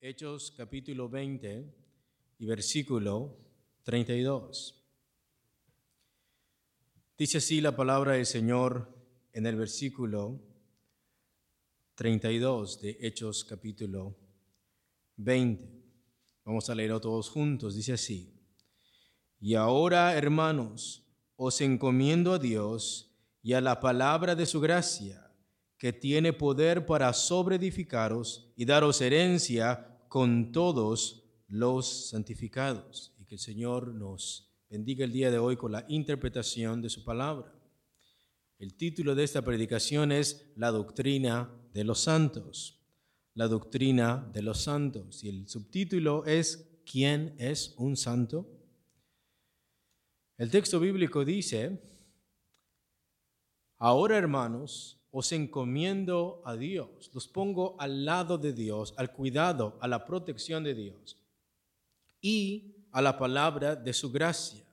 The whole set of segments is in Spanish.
Hechos capítulo 20 y versículo 32. Dice así la palabra del Señor en el versículo 32 de Hechos capítulo 20. Vamos a leerlo todos juntos. Dice así. Y ahora, hermanos, os encomiendo a Dios y a la palabra de su gracia, que tiene poder para sobreedificaros y daros herencia con todos los santificados. Y que el Señor nos bendiga el día de hoy con la interpretación de su palabra. El título de esta predicación es La doctrina de los santos. La doctrina de los santos. Y el subtítulo es ¿Quién es un santo? El texto bíblico dice, ahora hermanos, os encomiendo a Dios, los pongo al lado de Dios, al cuidado, a la protección de Dios y a la palabra de su gracia,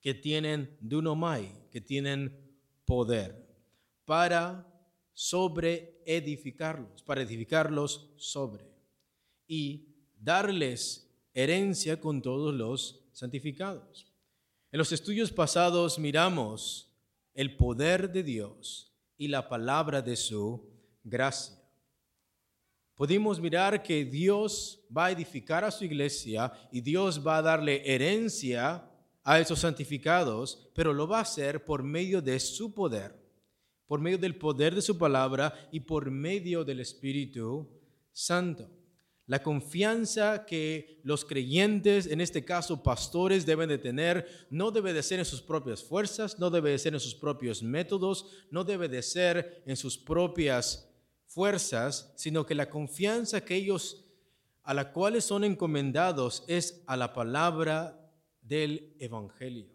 que tienen dunomai, que tienen poder, para sobre edificarlos, para edificarlos sobre y darles herencia con todos los santificados. En los estudios pasados miramos el poder de Dios y la palabra de su gracia. Pudimos mirar que Dios va a edificar a su iglesia y Dios va a darle herencia a esos santificados, pero lo va a hacer por medio de su poder, por medio del poder de su palabra y por medio del Espíritu Santo. La confianza que los creyentes, en este caso pastores, deben de tener, no debe de ser en sus propias fuerzas, no debe de ser en sus propios métodos, no debe de ser en sus propias fuerzas, sino que la confianza que ellos a la cual son encomendados es a la palabra del Evangelio.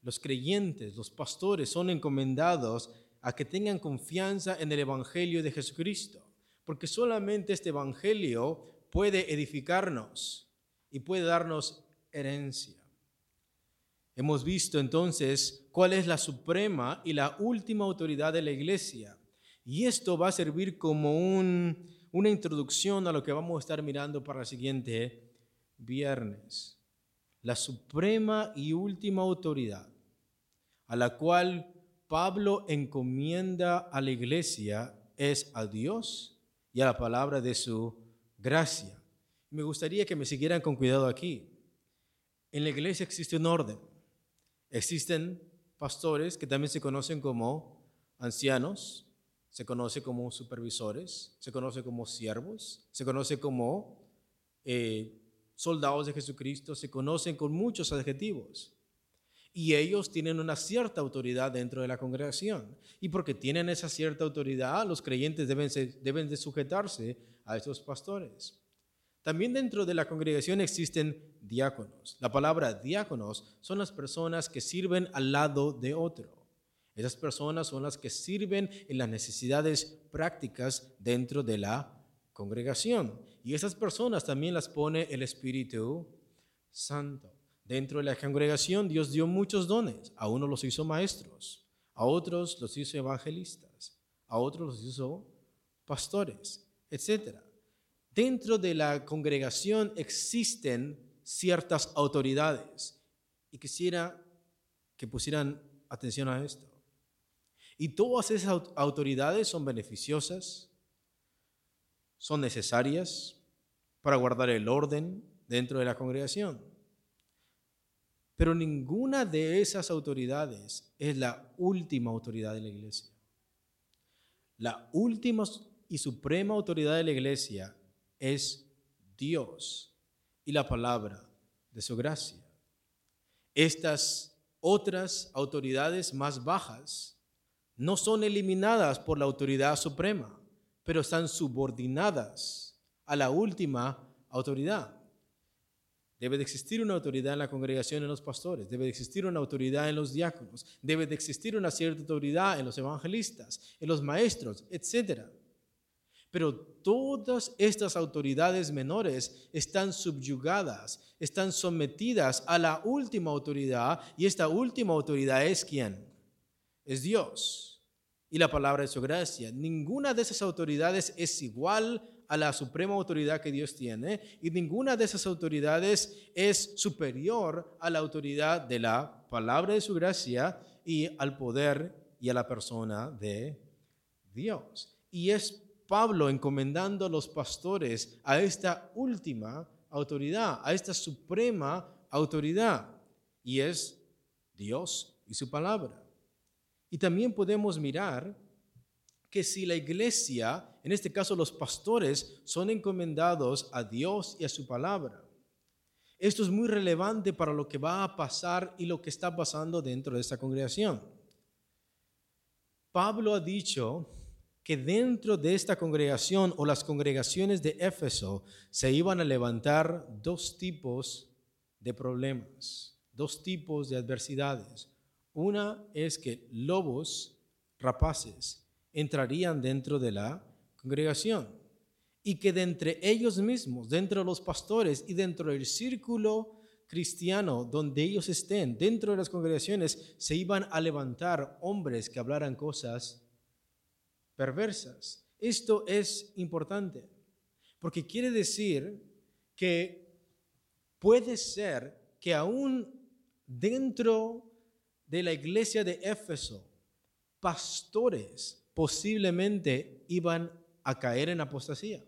Los creyentes, los pastores son encomendados a que tengan confianza en el Evangelio de Jesucristo, porque solamente este Evangelio puede edificarnos y puede darnos herencia. Hemos visto entonces cuál es la suprema y la última autoridad de la iglesia. Y esto va a servir como una introducción a lo que vamos a estar mirando para el siguiente viernes. La suprema y última autoridad a la cual Pablo encomienda a la iglesia es a Dios y a la palabra de su gracia. Me gustaría que me siguieran con cuidado aquí. En la iglesia existe un orden. Existen pastores que también se conocen como ancianos, se conoce como supervisores, se conoce como siervos, se conoce como eh, soldados de Jesucristo, se conocen con muchos adjetivos. Y ellos tienen una cierta autoridad dentro de la congregación. Y porque tienen esa cierta autoridad, los creyentes deben, de sujetarse a esos pastores. También dentro de la congregación existen diáconos. La palabra diáconos son las personas que sirven al lado de otro. Esas personas son las que sirven en las necesidades prácticas dentro de la congregación. Y esas personas también las pone el Espíritu Santo. Dentro de la congregación Dios dio muchos dones. A unos los hizo maestros, a otros los hizo evangelistas, a otros los hizo pastores, etcétera. Dentro de la congregación existen ciertas autoridades y quisiera que pusieran atención a esto. Y todas esas autoridades son beneficiosas, son necesarias para guardar el orden dentro de la congregación. Pero ninguna de esas autoridades es la última autoridad de la iglesia. La última y suprema autoridad de la iglesia es Dios y la palabra de su gracia. Estas otras autoridades más bajas no son eliminadas por la autoridad suprema, pero están subordinadas a la última autoridad. Debe de existir una autoridad en la congregación en los pastores, debe de existir una autoridad en los diáconos, debe de existir una cierta autoridad en los evangelistas, en los maestros, etcétera. Pero todas estas autoridades menores están subyugadas, están sometidas a la última autoridad y esta última autoridad es quién? Es Dios y la palabra de su gracia. Ninguna de esas autoridades es igual a la suprema autoridad que Dios tiene y ninguna de esas autoridades es superior a la autoridad de la palabra de su gracia y al poder y a la persona de Dios. Y es Pablo encomendando a los pastores a esta última autoridad, a esta suprema autoridad, y es Dios y su palabra. Y también podemos mirar que si la iglesia, en este caso los pastores, son encomendados a Dios y a su palabra, esto es muy relevante para lo que va a pasar y lo que está pasando dentro de esta congregación. Pablo ha dicho que dentro de esta congregación o las congregaciones de Éfeso se iban a levantar dos tipos de problemas, dos tipos de adversidades. Una es que lobos rapaces entrarían dentro de la congregación y que de entre ellos mismos, dentro de los pastores y dentro del círculo cristiano donde ellos estén, dentro de las congregaciones, se iban a levantar hombres que hablaran cosas perversas. Esto es importante, porque quiere decir que puede ser que aún dentro de la iglesia de Éfeso, pastores posiblemente iban a caer en apostasía.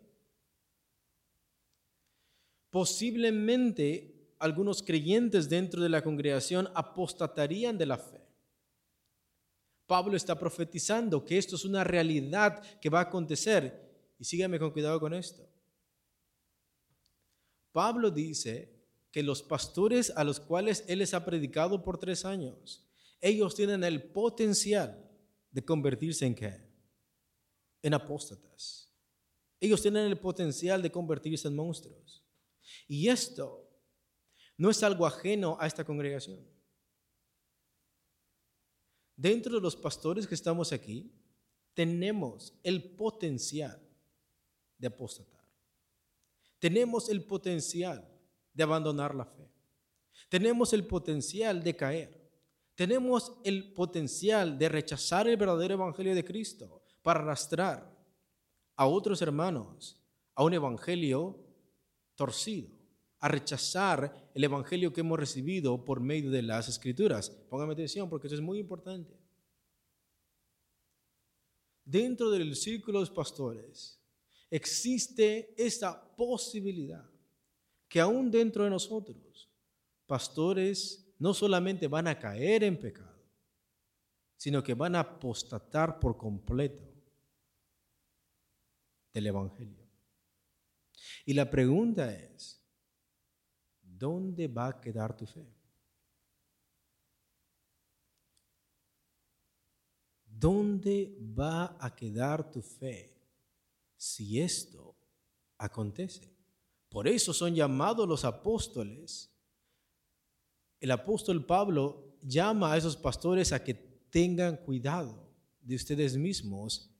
Posiblemente algunos creyentes dentro de la congregación apostatarían de la fe. Pablo está profetizando que esto es una realidad que va a acontecer. Y sígueme con cuidado con esto. Pablo dice que los pastores a los cuales él les ha predicado por tres años, ellos tienen el potencial de convertirse en qué? En apóstatas. Ellos tienen el potencial de convertirse en monstruos. Y esto no es algo ajeno a esta congregación. Dentro de los pastores que estamos aquí, tenemos el potencial de apostatar. Tenemos el potencial de abandonar la fe. Tenemos el potencial de caer. Tenemos el potencial de rechazar el verdadero evangelio de Cristo para arrastrar a otros hermanos a un evangelio torcido a rechazar el evangelio que hemos recibido por medio de las escrituras. Póngame atención porque eso es muy importante. Dentro del círculo de los pastores existe esta posibilidad que aún dentro de nosotros, pastores no solamente van a caer en pecado, sino que van a apostatar por completo del Evangelio. Y la pregunta es, ¿dónde va a quedar tu fe? ¿Dónde va a quedar tu fe si esto acontece? Por eso son llamados los apóstoles. El apóstol Pablo llama a esos pastores a que tengan cuidado de ustedes mismos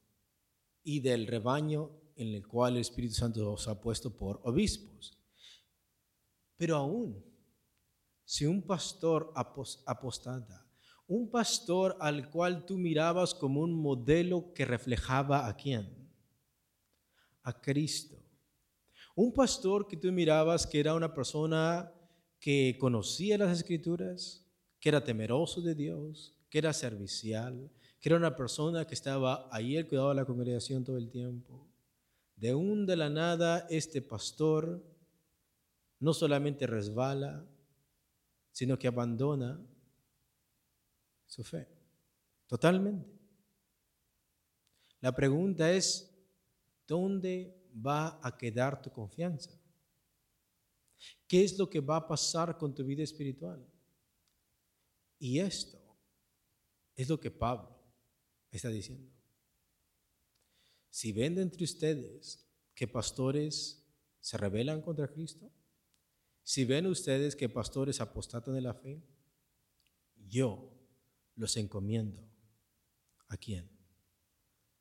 y del rebaño en el cual el Espíritu Santo los ha puesto por obispos. Pero aún, si un pastor apostata, un pastor al cual tú mirabas como un modelo que reflejaba a quién? A Cristo. Un pastor que tú mirabas que era una persona que conocía las escrituras, que era temeroso de Dios, que era servicial, que era una persona que estaba ahí al cuidado de la congregación todo el tiempo. De un de la nada, este pastor no solamente resbala, sino que abandona su fe. Totalmente. La pregunta es, ¿dónde va a quedar tu confianza? ¿Qué es lo que va a pasar con tu vida espiritual? Y esto es lo que Pablo está diciendo. Si ven entre ustedes que pastores se rebelan contra Cristo, si ven ustedes que pastores apostatan de la fe, yo los encomiendo. ¿A quién?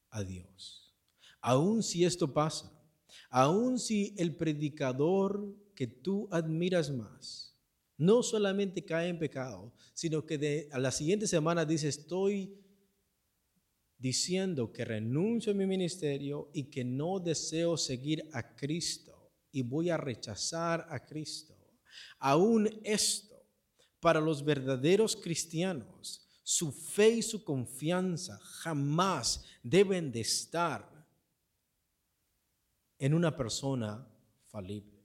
A Dios. Aun si esto pasa, aun si el predicador que tú admiras más no solamente cae en pecado, sino que de, a la siguiente semana dice, estoy diciendo que renuncio a mi ministerio y que no deseo seguir a Cristo y voy a rechazar a Cristo. Aún esto, para los verdaderos cristianos, su fe y su confianza jamás deben de estar en una persona falible.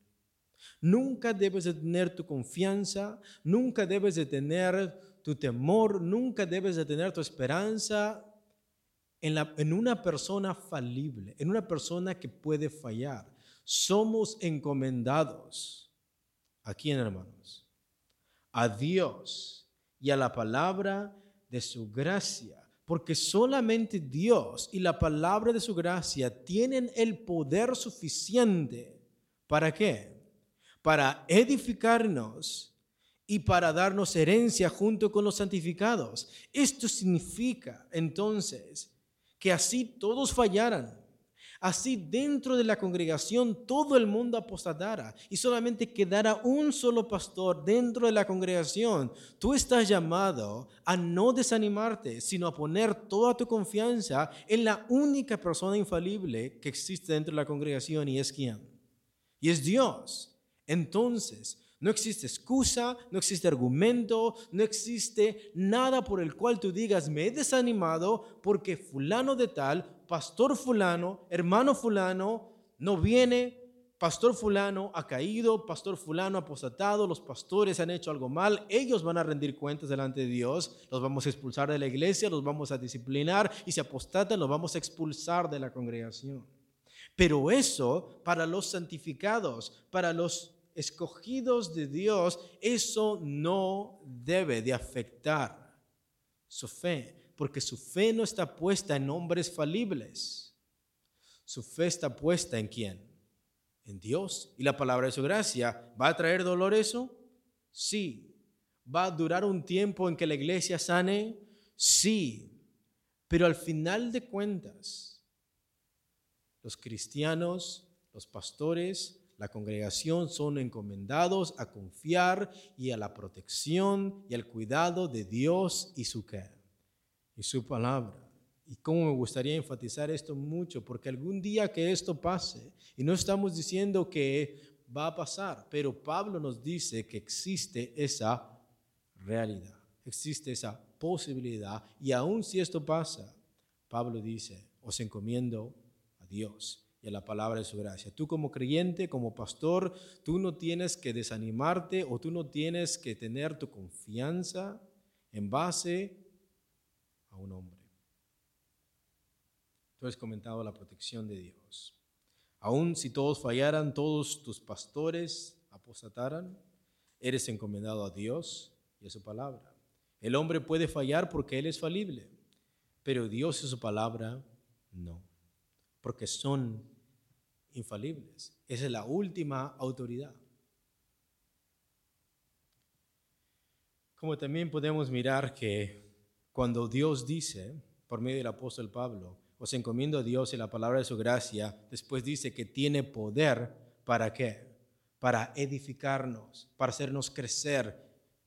Nunca debes de tener tu confianza, nunca debes de tener tu temor, nunca debes de tener tu esperanza en, la, en una persona falible, en una persona que puede fallar. Somos encomendados, ¿a quién hermanos? A Dios y a la palabra de su gracia porque solamente Dios y la palabra de su gracia tienen el poder suficiente. ¿Para qué? Para edificarnos y para darnos herencia junto con los santificados. Esto significa entonces que así todos fallaran, Así dentro de la congregación todo el mundo apostatara y solamente quedara un solo pastor dentro de la congregación. Tú estás llamado a no desanimarte, sino a poner toda tu confianza en la única persona infalible que existe dentro de la congregación y es quién. Y es Dios. Entonces, no existe excusa, no existe argumento, no existe nada por el cual tú digas, me he desanimado porque fulano de tal pastor fulano, hermano fulano, no viene, pastor fulano ha caído, pastor fulano ha apostatado, los pastores han hecho algo mal, ellos van a rendir cuentas delante de Dios, los vamos a expulsar de la iglesia, los vamos a disciplinar y si apostatan los vamos a expulsar de la congregación. Pero eso para los santificados, para los escogidos de Dios, eso no debe de afectar su fe porque su fe no está puesta en hombres falibles. Su fe está puesta en quién? En Dios y la palabra de su gracia. ¿Va a traer dolor eso? Sí. ¿Va a durar un tiempo en que la iglesia sane? Sí. Pero al final de cuentas, los cristianos, los pastores, la congregación son encomendados a confiar y a la protección y al cuidado de Dios y su qué? y su palabra. Y cómo me gustaría enfatizar esto mucho, porque algún día que esto pase, y no estamos diciendo que va a pasar, pero Pablo nos dice que existe esa realidad, existe esa posibilidad, y aun si esto pasa, Pablo dice, os encomiendo a Dios y a la palabra de su gracia. Tú como creyente, como pastor, tú no tienes que desanimarte o tú no tienes que tener tu confianza en base a un hombre. Tú has comentado la protección de Dios. Aun si todos fallaran, todos tus pastores apostataran, eres encomendado a Dios y a su palabra. El hombre puede fallar porque él es falible, pero Dios y su palabra no, porque son infalibles. Esa es la última autoridad. Como también podemos mirar que cuando Dios dice, por medio del apóstol Pablo, os encomiendo a Dios y la palabra de su gracia, después dice que tiene poder para qué? Para edificarnos, para hacernos crecer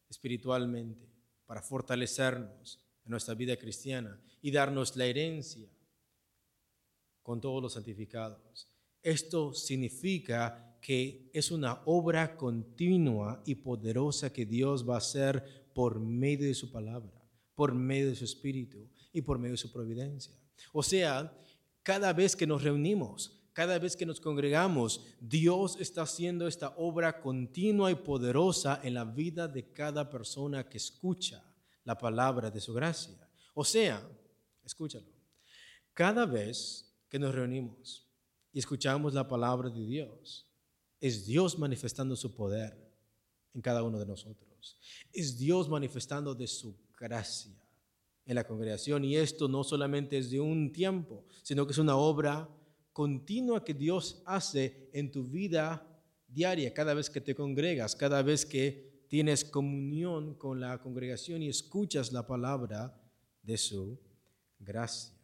espiritualmente, para fortalecernos en nuestra vida cristiana y darnos la herencia con todos los santificados. Esto significa que es una obra continua y poderosa que Dios va a hacer por medio de su palabra por medio de su Espíritu y por medio de su providencia. O sea, cada vez que nos reunimos, cada vez que nos congregamos, Dios está haciendo esta obra continua y poderosa en la vida de cada persona que escucha la palabra de su gracia. O sea, escúchalo, cada vez que nos reunimos y escuchamos la palabra de Dios, es Dios manifestando su poder en cada uno de nosotros. Es Dios manifestando de su gracia en la congregación. Y esto no solamente es de un tiempo, sino que es una obra continua que Dios hace en tu vida diaria, cada vez que te congregas, cada vez que tienes comunión con la congregación y escuchas la palabra de su gracia.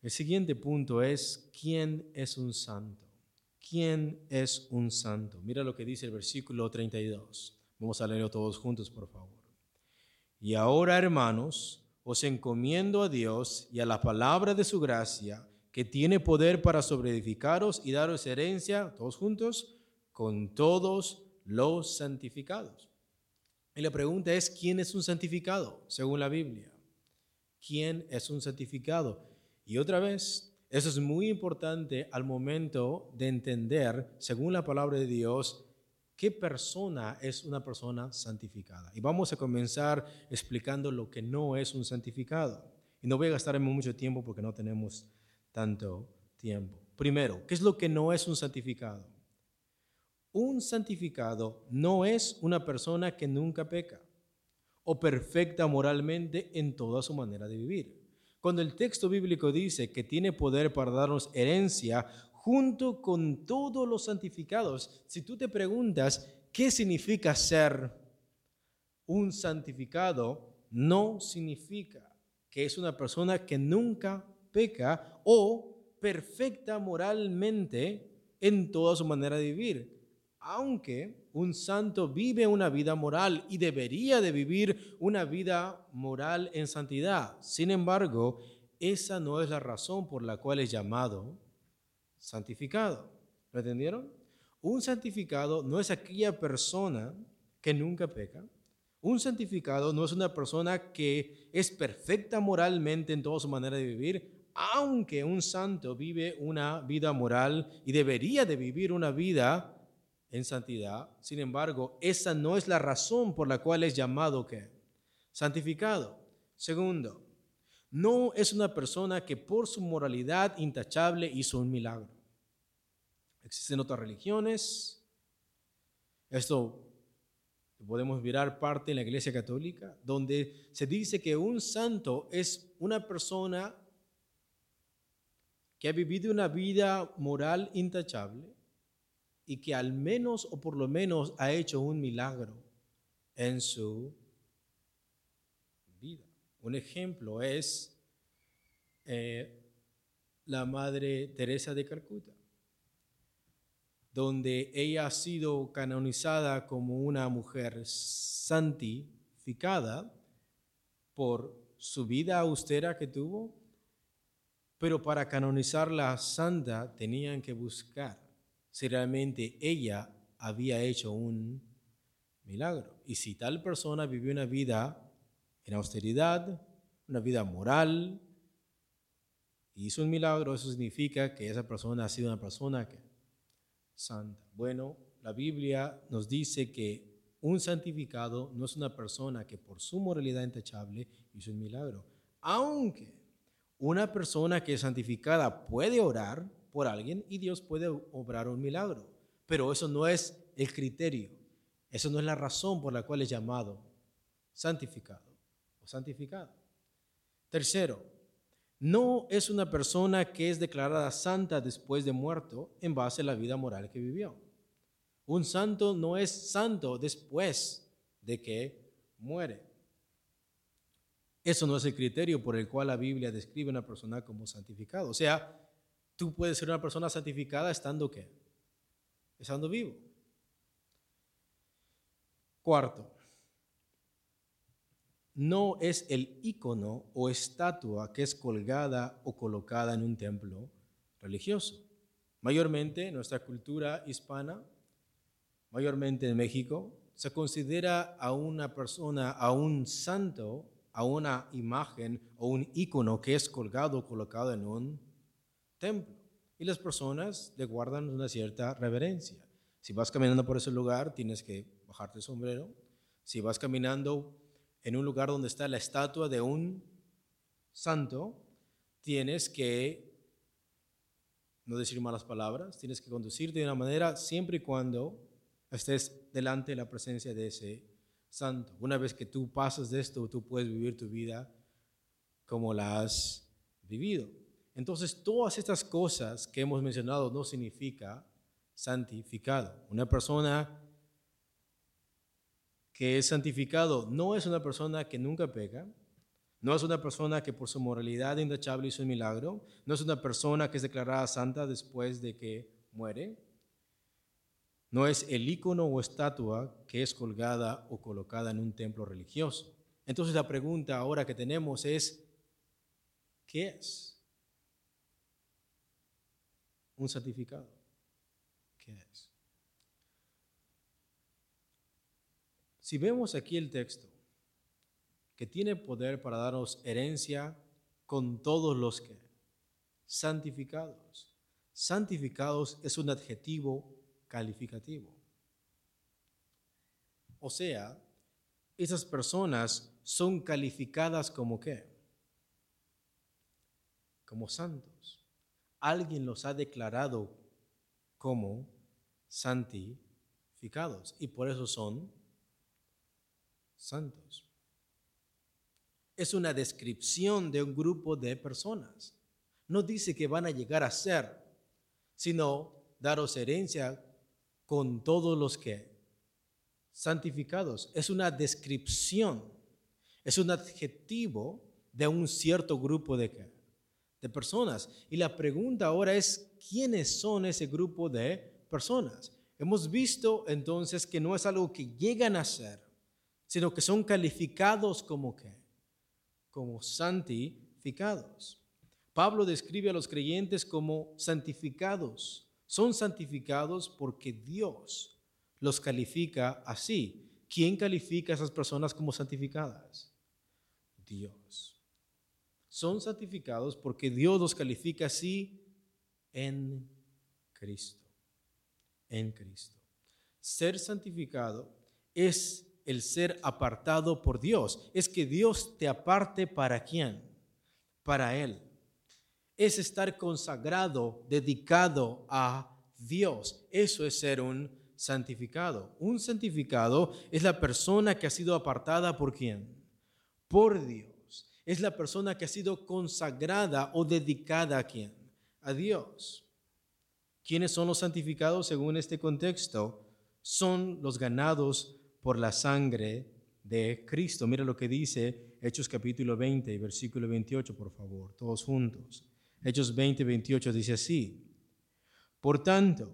El siguiente punto es, ¿quién es un santo? ¿Quién es un santo? Mira lo que dice el versículo 32. Vamos a leerlo todos juntos, por favor. Y ahora, hermanos, os encomiendo a Dios y a la palabra de su gracia, que tiene poder para sobreedificaros y daros herencia, todos juntos, con todos los santificados. Y la pregunta es, ¿quién es un santificado según la Biblia? ¿Quién es un santificado? Y otra vez, eso es muy importante al momento de entender, según la palabra de Dios, qué persona es una persona santificada. Y vamos a comenzar explicando lo que no es un santificado. Y no voy a gastar mucho tiempo porque no tenemos tanto tiempo. Primero, ¿qué es lo que no es un santificado? Un santificado no es una persona que nunca peca o perfecta moralmente en toda su manera de vivir. Cuando el texto bíblico dice que tiene poder para darnos herencia, junto con todos los santificados. Si tú te preguntas qué significa ser un santificado, no significa que es una persona que nunca peca o perfecta moralmente en toda su manera de vivir. Aunque un santo vive una vida moral y debería de vivir una vida moral en santidad. Sin embargo, esa no es la razón por la cual es llamado santificado. ¿Lo entendieron? Un santificado no es aquella persona que nunca peca. Un santificado no es una persona que es perfecta moralmente en toda su manera de vivir, aunque un santo vive una vida moral y debería de vivir una vida en santidad. Sin embargo, esa no es la razón por la cual es llamado que santificado. Segundo, no es una persona que por su moralidad intachable hizo un milagro. Existen otras religiones. Esto podemos mirar parte en la Iglesia Católica, donde se dice que un santo es una persona que ha vivido una vida moral intachable y que al menos o por lo menos ha hecho un milagro en su vida. Un ejemplo es eh, la Madre Teresa de Calcuta, donde ella ha sido canonizada como una mujer santificada por su vida austera que tuvo, pero para canonizarla santa tenían que buscar si realmente ella había hecho un milagro. Y si tal persona vivió una vida en austeridad, una vida moral, y hizo un milagro, eso significa que esa persona ha sido una persona santa. Bueno, la Biblia nos dice que un santificado no es una persona que por su moralidad intachable hizo un milagro. Aunque una persona que es santificada puede orar por alguien y Dios puede obrar un milagro. Pero eso no es el criterio. Eso no es la razón por la cual es llamado santificado o santificado. Tercero, no es una persona que es declarada santa después de muerto en base a la vida moral que vivió. Un santo no es santo después de que muere. Eso no es el criterio por el cual la Biblia describe a una persona como santificado. O sea, tú puedes ser una persona santificada estando qué? Estando vivo. Cuarto, no es el icono o estatua que es colgada o colocada en un templo religioso. Mayormente en nuestra cultura hispana, mayormente en México, se considera a una persona, a un santo, a una imagen o un icono que es colgado o colocado en un templo. Y las personas le guardan una cierta reverencia. Si vas caminando por ese lugar, tienes que bajarte el sombrero. Si vas caminando en un lugar donde está la estatua de un santo, tienes que no decir malas palabras, tienes que conducirte de una manera siempre y cuando estés delante de la presencia de ese santo. Una vez que tú pasas de esto, tú puedes vivir tu vida como la has vivido. Entonces, todas estas cosas que hemos mencionado no significa santificado. Una persona que es santificado no es una persona que nunca peca, No es una persona que por su moralidad intachable hizo un milagro. No es una persona que es declarada santa después de que muere. No es el icono o estatua que es colgada o colocada en un templo religioso. Entonces la pregunta ahora que tenemos es, ¿qué es un santificado? ¿Qué es? Si vemos aquí el texto, que tiene poder para darnos herencia con todos los que santificados. Santificados es un adjetivo calificativo. O sea, esas personas son calificadas como qué? Como santos. Alguien los ha declarado como santificados y por eso son santos. Es una descripción de un grupo de personas. No dice que van a llegar a ser, sino daros herencia con todos los que santificados. Es una descripción, es un adjetivo de un cierto grupo de, de personas. Y la pregunta ahora es, ¿quiénes son ese grupo de personas? Hemos visto entonces que no es algo que llegan a ser, sino que son calificados como que, como santificados. Pablo describe a los creyentes como santificados. Son santificados porque Dios los califica así. ¿Quién califica a esas personas como santificadas? Dios. Son santificados porque Dios los califica así en Cristo. En Cristo. Ser santificado es el ser apartado por Dios. Es que Dios te aparte para quién? Para Él. Es estar consagrado, dedicado a Dios. Eso es ser un santificado. Un santificado es la persona que ha sido apartada por quién? Por Dios. Es la persona que ha sido consagrada o dedicada a quién? A Dios. ¿Quiénes son los santificados según este contexto? Son los ganados por la sangre de Cristo. Mira lo que dice Hechos capítulo 20, versículo 28, por favor, todos juntos. Hechos 20, 28 dice así. Por tanto,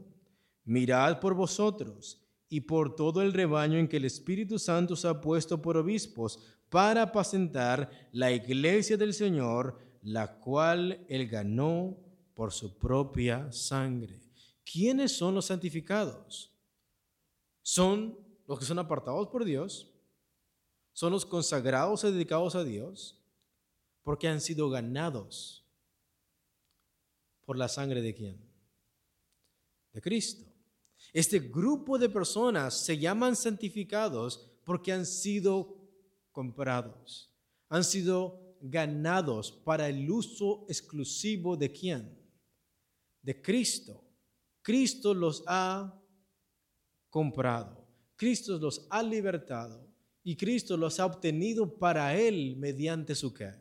mirad por vosotros y por todo el rebaño en que el Espíritu Santo os ha puesto por obispos para apacentar la iglesia del Señor, la cual él ganó por su propia sangre. ¿Quiénes son los santificados? Son los que son apartados por Dios, son los consagrados y dedicados a Dios, porque han sido ganados por la sangre de quién? De Cristo. Este grupo de personas se llaman santificados porque han sido comprados, han sido ganados para el uso exclusivo de quién? De Cristo. Cristo los ha comprado. Cristo los ha libertado y Cristo los ha obtenido para Él mediante su qué?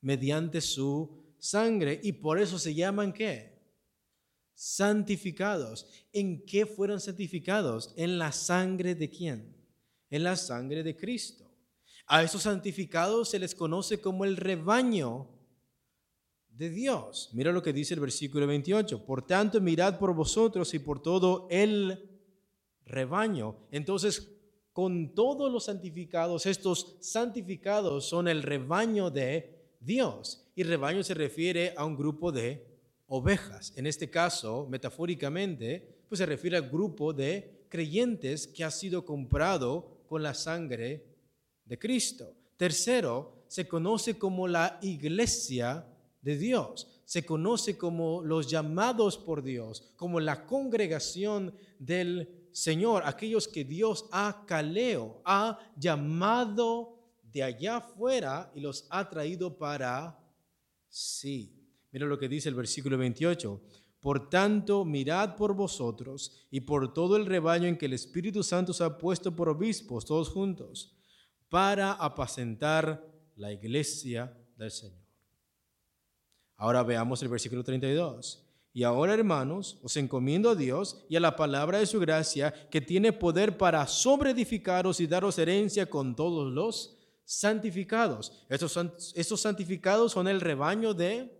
Mediante su sangre. Y por eso se llaman qué? Santificados. ¿En qué fueron santificados? En la sangre de quién? En la sangre de Cristo. A esos santificados se les conoce como el rebaño de Dios. Mira lo que dice el versículo 28. Por tanto, mirad por vosotros y por todo el rebaño. Entonces, con todos los santificados, estos santificados son el rebaño de Dios. Y rebaño se refiere a un grupo de ovejas. En este caso, metafóricamente, pues se refiere al grupo de creyentes que ha sido comprado con la sangre de Cristo. Tercero, se conoce como la iglesia de Dios. Se conoce como los llamados por Dios, como la congregación del Señor, aquellos que Dios ha caleo, ha llamado de allá afuera y los ha traído para sí. Mira lo que dice el versículo 28. Por tanto, mirad por vosotros y por todo el rebaño en que el Espíritu Santo os ha puesto por obispos, todos juntos, para apacentar la iglesia del Señor. Ahora veamos el versículo 32. Y ahora, hermanos, os encomiendo a Dios y a la palabra de su gracia, que tiene poder para sobreedificaros y daros herencia con todos los santificados. Estos, estos santificados son el rebaño de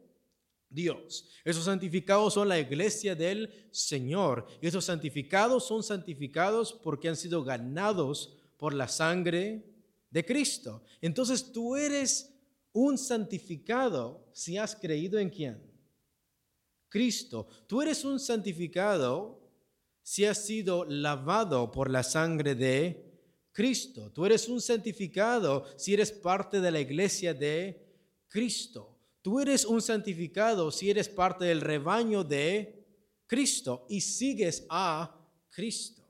Dios. Esos santificados son la iglesia del Señor. Y esos santificados son santificados porque han sido ganados por la sangre de Cristo. Entonces tú eres un santificado si has creído en quién? Cristo. Tú eres un santificado si has sido lavado por la sangre de Cristo. Tú eres un santificado si eres parte de la iglesia de Cristo. Tú eres un santificado si eres parte del rebaño de Cristo y sigues a Cristo.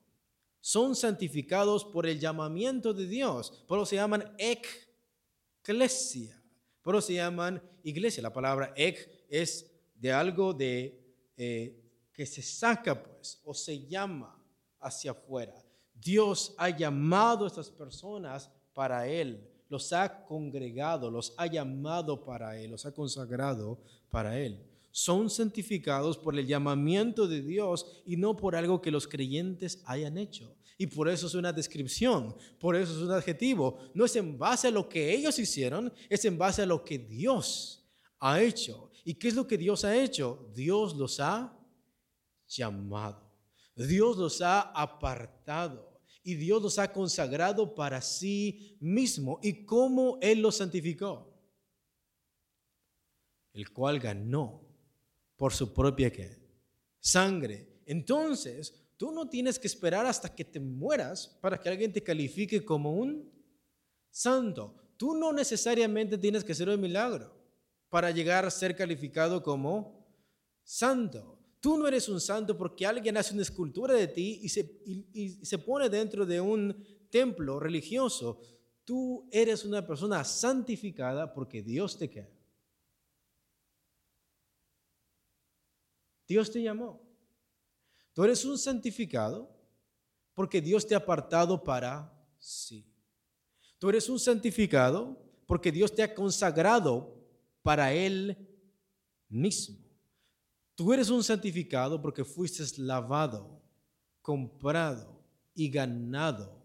Son santificados por el llamamiento de Dios. Por eso se llaman eclesia. Por eso se llaman iglesia. La palabra ek es de algo de, eh, que se saca pues o se llama hacia afuera. Dios ha llamado a estas personas para Él, los ha congregado, los ha llamado para Él, los ha consagrado para Él. Son santificados por el llamamiento de Dios y no por algo que los creyentes hayan hecho. Y por eso es una descripción, por eso es un adjetivo. No es en base a lo que ellos hicieron, es en base a lo que Dios ha hecho. ¿Y qué es lo que Dios ha hecho? Dios los ha llamado. Dios los ha apartado y Dios los ha consagrado para sí mismo. ¿Y cómo Él los santificó? El cual ganó por su propia sangre. Entonces, tú no tienes que esperar hasta que te mueras para que alguien te califique como un santo. Tú no necesariamente tienes que hacer un milagro para llegar a ser calificado como santo. Tú no eres un santo porque alguien hace una escultura de ti y se, y, se pone dentro de un templo religioso. Tú eres una persona santificada porque Dios te queda. Dios te llamó. Tú eres un santificado porque Dios te ha apartado para sí. Tú eres un santificado porque Dios te ha consagrado para Él mismo. Tú eres un santificado porque fuiste lavado, comprado y ganado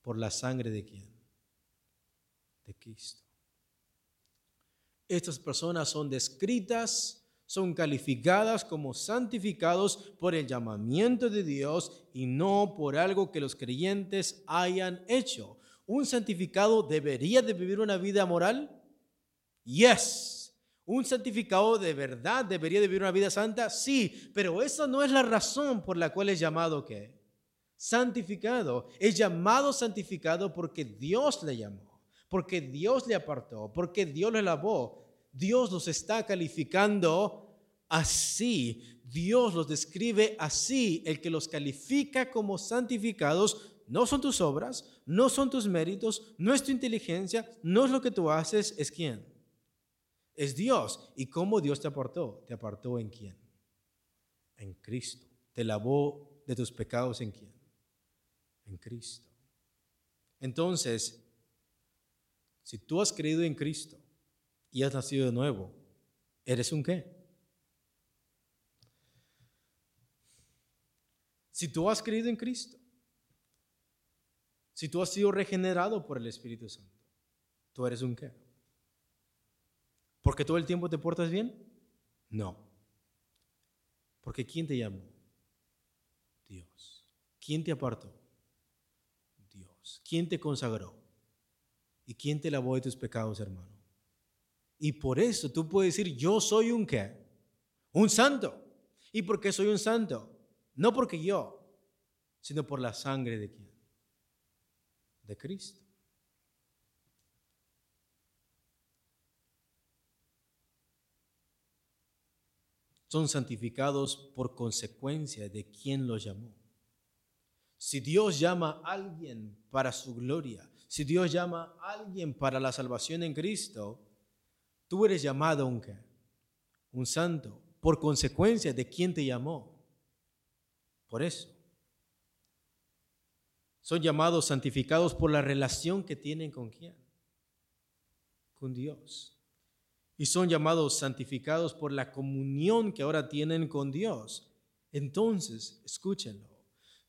por la sangre de quién? De Cristo. Estas personas son descritas, son calificadas como santificados por el llamamiento de Dios y no por algo que los creyentes hayan hecho. ¿Un santificado debería de vivir una vida moral? Yes. ¿Un santificado de verdad debería vivir una vida santa? Sí, pero esa no es la razón por la cual es llamado ¿qué? Santificado. Es llamado santificado porque Dios le llamó, porque Dios le apartó, porque Dios le lavó. Dios los está calificando así. Dios los describe así. El que los califica como santificados no son tus obras, no son tus méritos, no es tu inteligencia, no es lo que tú haces, es quién? Es Dios. ¿Y cómo Dios te apartó? ¿Te apartó en quién? En Cristo. ¿Te lavó de tus pecados en quién? En Cristo. Entonces, si tú has creído en Cristo y has nacido de nuevo, ¿eres un qué? Si tú has creído en Cristo, si tú has sido regenerado por el Espíritu Santo, ¿tú eres un qué? ¿Porque todo el tiempo te portas bien? No. Porque ¿quién te llamó? Dios. ¿Quién te apartó? Dios. ¿Quién te consagró? ¿Y quién te lavó de tus pecados, hermano? Y por eso tú puedes decir, yo soy un qué? Un santo. ¿Y por qué soy un santo? No porque yo, sino por la sangre de quién? De Cristo. Son santificados por consecuencia de quien los llamó. Si Dios llama a alguien para su gloria, si Dios llama a alguien para la salvación en Cristo, tú eres llamado un, un santo por consecuencia de quien te llamó. Por eso. Son llamados santificados por la relación que tienen con quién? Con Dios y son llamados santificados por la comunión que ahora tienen con Dios. Entonces, escúchenlo,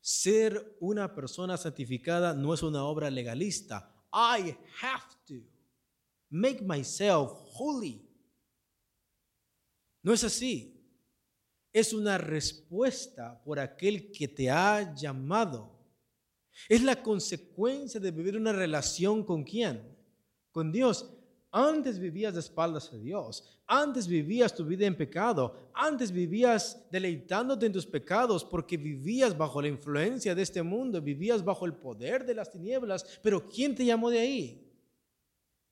ser una persona santificada no es una obra legalista, I have to make myself holy. No es así. Es una respuesta por aquel que te ha llamado. Es la consecuencia de vivir una relación con quién? Con Dios. Antes vivías de espaldas a Dios. Antes vivías tu vida en pecado. Antes vivías deleitándote en tus pecados porque vivías bajo la influencia de este mundo. Vivías bajo el poder de las tinieblas. Pero ¿quién te llamó de ahí?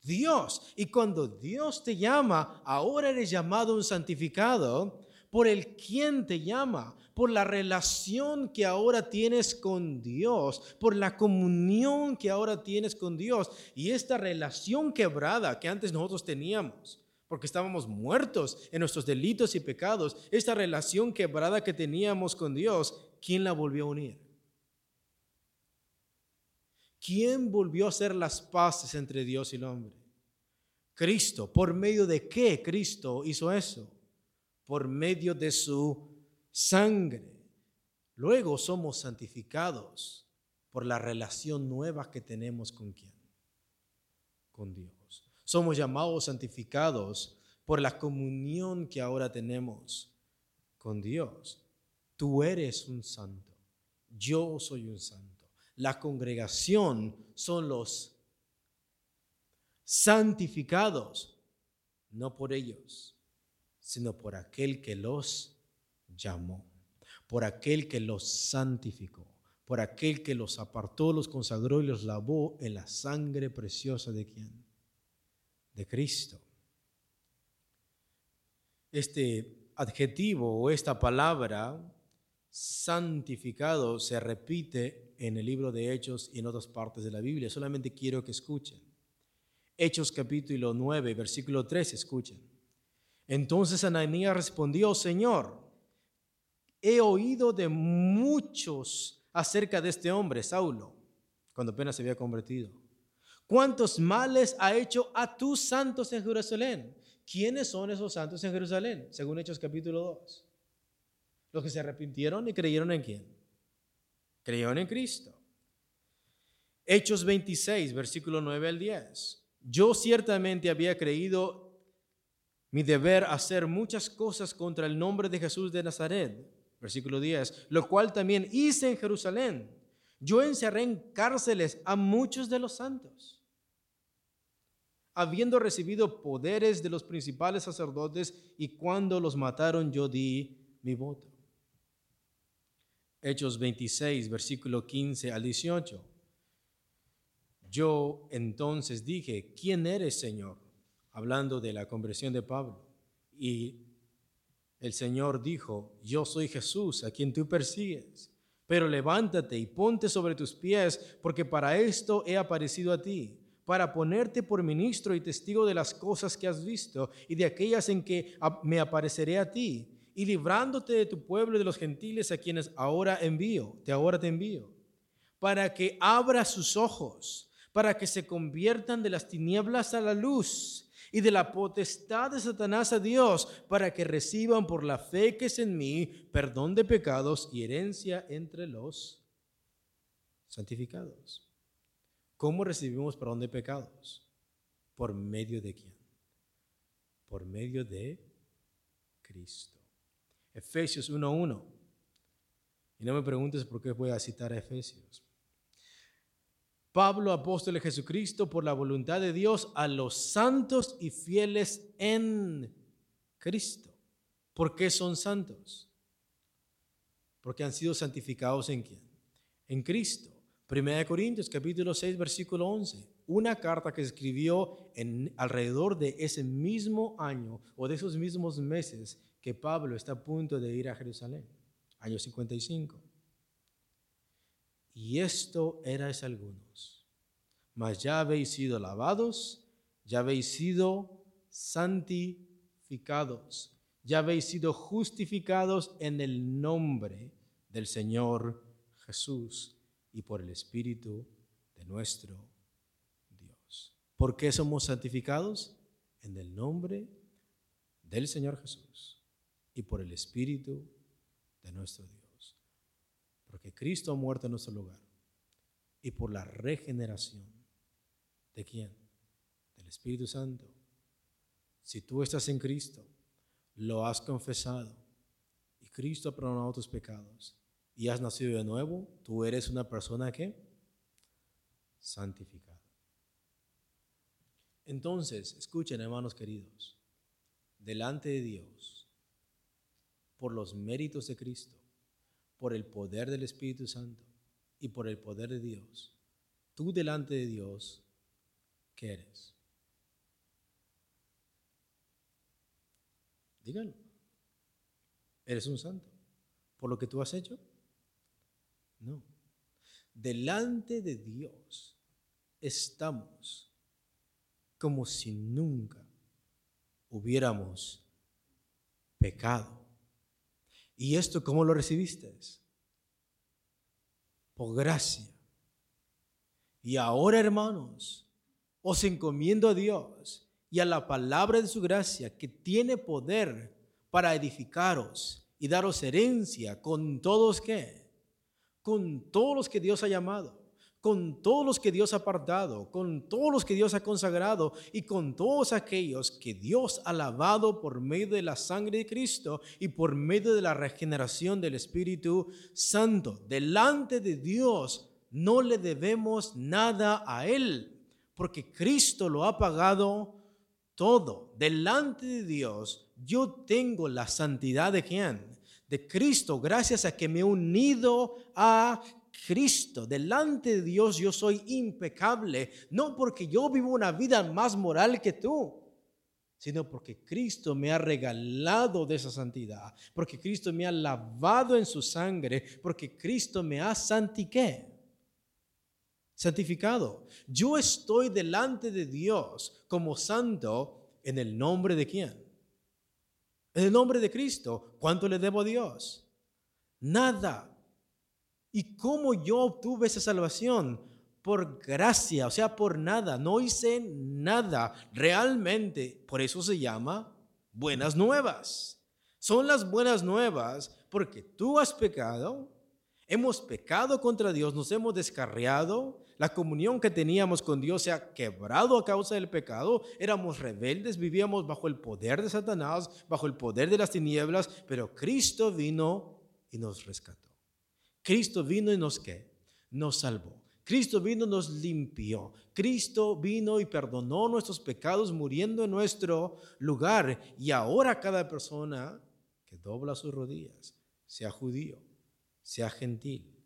Dios. Y cuando Dios te llama, ahora eres llamado un santificado por el quien te llama, por la relación que ahora tienes con Dios, por la comunión que ahora tienes con Dios. Y esta relación quebrada que antes nosotros teníamos, porque estábamos muertos en nuestros delitos y pecados, esta relación quebrada que teníamos con Dios, ¿quién la volvió a unir? ¿Quién volvió a hacer las paces entre Dios y el hombre? Cristo. ¿Por medio de qué Cristo hizo eso? Por medio de su sangre. Luego somos santificados por la relación nueva que tenemos con quién? Con Dios. Somos llamados santificados por la comunión que ahora tenemos con Dios. Tú eres un santo. Yo soy un santo la congregación son los santificados, no por ellos, sino por aquel que los llamó, por aquel que los santificó, por aquel que los apartó, los consagró y los lavó en la sangre preciosa de quién? De Cristo. Este adjetivo o esta palabra santificado se repite en el libro de Hechos y en otras partes de la Biblia. Solamente quiero que escuchen. Hechos capítulo 9, versículo 3, escuchen. Entonces Ananías respondió, Señor, he oído de muchos acerca de este hombre, Saulo, cuando apenas se había convertido. ¿Cuántos males ha hecho a tus santos en Jerusalén? ¿Quiénes son esos santos en Jerusalén? Según Hechos capítulo 2. Los que se arrepintieron y creyeron en quién? Creyeron en Cristo. Hechos 26, versículo 9 al 10. Yo ciertamente había creído mi deber hacer muchas cosas contra el nombre de Jesús de Nazaret, versículo 10, lo cual también hice en Jerusalén. Yo encerré en cárceles a muchos de los santos, habiendo recibido poderes de los principales sacerdotes, y cuando los mataron yo di mi voto. Hechos 26, versículo 15 al 18. Yo entonces dije, ¿quién eres, Señor? Hablando de la conversión de Pablo. Y el Señor dijo, yo soy Jesús, a quien tú persigues. Pero levántate y ponte sobre tus pies, porque para esto he aparecido a ti, para ponerte por ministro y testigo de las cosas que has visto y de aquellas en que me apareceré a ti y librándote de tu pueblo y de los gentiles a quienes ahora envío, te ahora te envío, para que abra sus ojos, para que se conviertan de las tinieblas a la luz y de la potestad de Satanás a Dios, para que reciban por la fe que es en mí perdón de pecados y herencia entre los santificados. ¿Cómo recibimos perdón de pecados? ¿Por medio de quién? Por medio de Cristo. Efesios 1.1. Y no me preguntes por qué voy a citar a Efesios. Pablo, apóstol de Jesucristo, por la voluntad de Dios, a los santos y fieles en Cristo. ¿Por qué son santos? Porque han sido santificados en quién? En Cristo. Primera de Corintios capítulo 6 versículo 11. Una carta que escribió en alrededor de ese mismo año o de esos mismos meses que Pablo está a punto de ir a Jerusalén, año 55. Y esto erais algunos, mas ya habéis sido lavados, ya habéis sido santificados, ya habéis sido justificados en el nombre del Señor Jesús y por el Espíritu de nuestro Dios. ¿Por qué somos santificados? En el nombre del Señor Jesús y por el Espíritu de nuestro Dios. Porque Cristo ha muerto en nuestro lugar y por la regeneración ¿De quién? Del Espíritu Santo. Si tú estás en Cristo, lo has confesado y Cristo ha perdonado tus pecados y has nacido de nuevo, tú eres una persona que santificada. Entonces, escuchen hermanos queridos, delante de Dios, por los méritos de Cristo, por el poder del Espíritu Santo y por el poder de Dios, tú delante de Dios, ¿qué eres? Díganlo. ¿Eres un santo por lo que tú has hecho? No. Delante de Dios estamos como si nunca hubiéramos pecado. ¿Y esto cómo lo recibiste? Por gracia. Y ahora, hermanos, os encomiendo a Dios y a la palabra de su gracia que tiene poder para edificaros y daros herencia con todos que, con todos los que Dios ha llamado con todos los que Dios ha apartado, con todos los que Dios ha consagrado y con todos aquellos que Dios ha lavado por medio de la sangre de Cristo y por medio de la regeneración del Espíritu Santo. Delante de Dios no le debemos nada a Él, porque Cristo lo ha pagado todo. Delante de Dios yo tengo la santidad de quién? De Cristo, gracias a que me he unido a Cristo. Delante de Dios yo soy impecable, no porque yo vivo una vida más moral que tú, sino porque Cristo me ha regalado de esa santidad, porque Cristo me ha lavado en su sangre, porque Cristo me ha santiqué. Santificado. Yo estoy delante de Dios como santo en el nombre de quién? En el nombre de Cristo. ¿Cuánto le debo a Dios? Nada. ¿Y cómo yo obtuve esa salvación? Por gracia, o sea, por nada. No hice nada realmente. Por eso se llama buenas nuevas. Son las buenas nuevas porque tú has pecado, hemos pecado contra Dios, nos hemos descarriado, la comunión que teníamos con Dios se ha quebrado a causa del pecado, éramos rebeldes, vivíamos bajo el poder de Satanás, bajo el poder de las tinieblas, pero Cristo vino y nos rescató. Cristo vino y nos qué? Nos salvó. Cristo vino y nos limpió. Cristo vino y perdonó nuestros pecados muriendo en nuestro lugar. Y ahora cada persona que dobla sus rodillas, sea judío, sea gentil,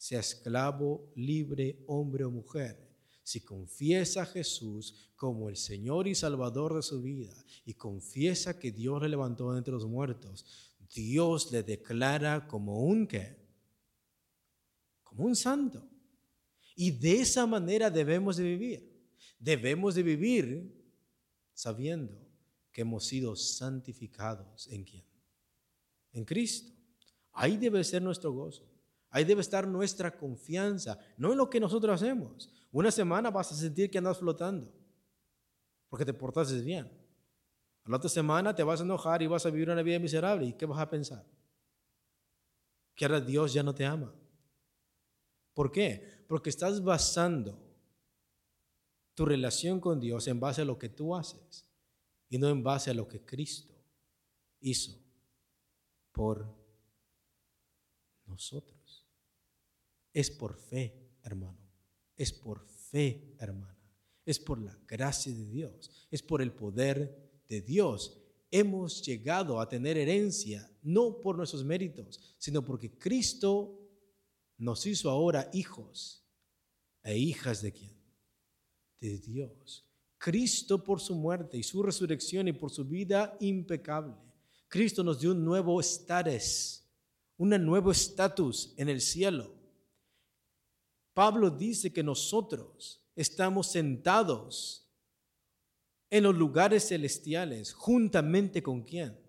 sea esclavo, libre, hombre o mujer, si confiesa a Jesús como el Señor y Salvador de su vida y confiesa que Dios le levantó entre los muertos, Dios le declara como un qué? como un santo. Y de esa manera debemos de vivir. Debemos de vivir sabiendo que hemos sido santificados en quién? En Cristo. Ahí debe ser nuestro gozo. Ahí debe estar nuestra confianza, no en lo que nosotros hacemos. Una semana vas a sentir que andas flotando porque te portaste bien. la otra semana te vas a enojar y vas a vivir una vida miserable. ¿Y qué vas a pensar? Que ahora Dios ya no te ama. ¿Por qué? Porque estás basando tu relación con Dios en base a lo que tú haces y no en base a lo que Cristo hizo por nosotros. Es por fe, hermano. Es por fe, hermana. Es por la gracia de Dios. Es por el poder de Dios. Hemos llegado a tener herencia no por nuestros méritos, sino porque Cristo nos hizo ahora hijos e hijas de quién? De Dios. Cristo por su muerte y su resurrección y por su vida impecable. Cristo nos dio un nuevo estatus, un nuevo estatus en el cielo. Pablo dice que nosotros estamos sentados en los lugares celestiales juntamente con quién?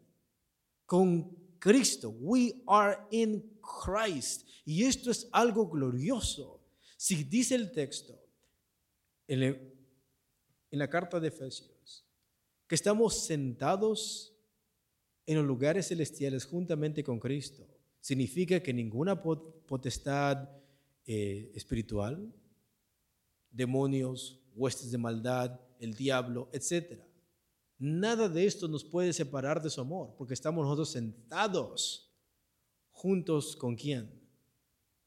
Con Cristo. We are in Christ. Y esto es algo glorioso. Si dice el texto en, la carta de Efesios que estamos sentados en los lugares celestiales juntamente con Cristo, significa que ninguna potestad eh, espiritual, demonios, huestes de maldad, el diablo, etc. Nada de esto nos puede separar de su amor, porque estamos nosotros sentados juntos con quién?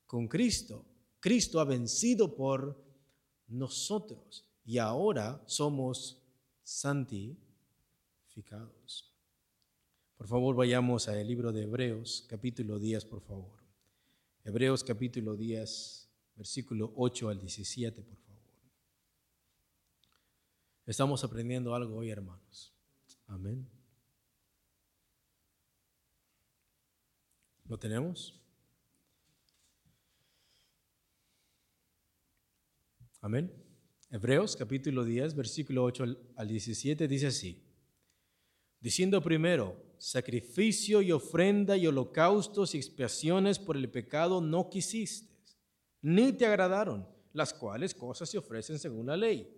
Con Cristo. Cristo ha vencido por nosotros y ahora somos santificados. Por favor, vayamos al libro de Hebreos, capítulo 10, por favor. Hebreos capítulo 10, versículo 8 al 17, por favor. Estamos aprendiendo algo hoy, hermanos. Amén. ¿Lo tenemos? Amén. Hebreos capítulo 10, versículo 8 al 17 dice así. Diciendo primero, sacrificio y ofrenda y holocaustos y expiaciones por el pecado no quisiste, ni te agradaron, las cuales cosas se ofrecen según la ley.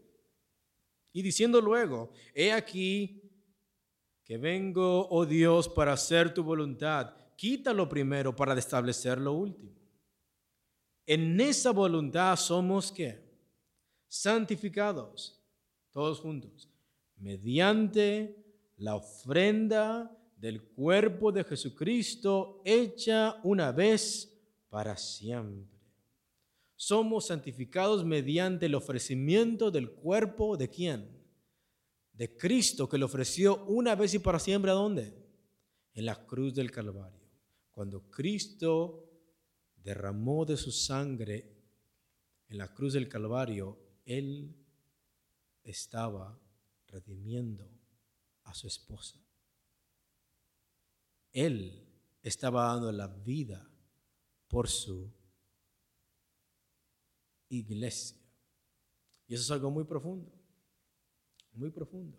Y diciendo luego, he aquí que vengo, oh Dios, para hacer tu voluntad, quítalo primero para establecer lo último. En esa voluntad somos que santificados, todos juntos, mediante la ofrenda del cuerpo de Jesucristo hecha una vez para siempre. Somos santificados mediante el ofrecimiento del cuerpo de quién? De Cristo que le ofreció una vez y para siempre a dónde? En la cruz del Calvario. Cuando Cristo derramó de su sangre en la cruz del Calvario, él estaba redimiendo a su esposa. Él estaba dando la vida por su iglesia. Y eso es algo muy profundo, muy profundo.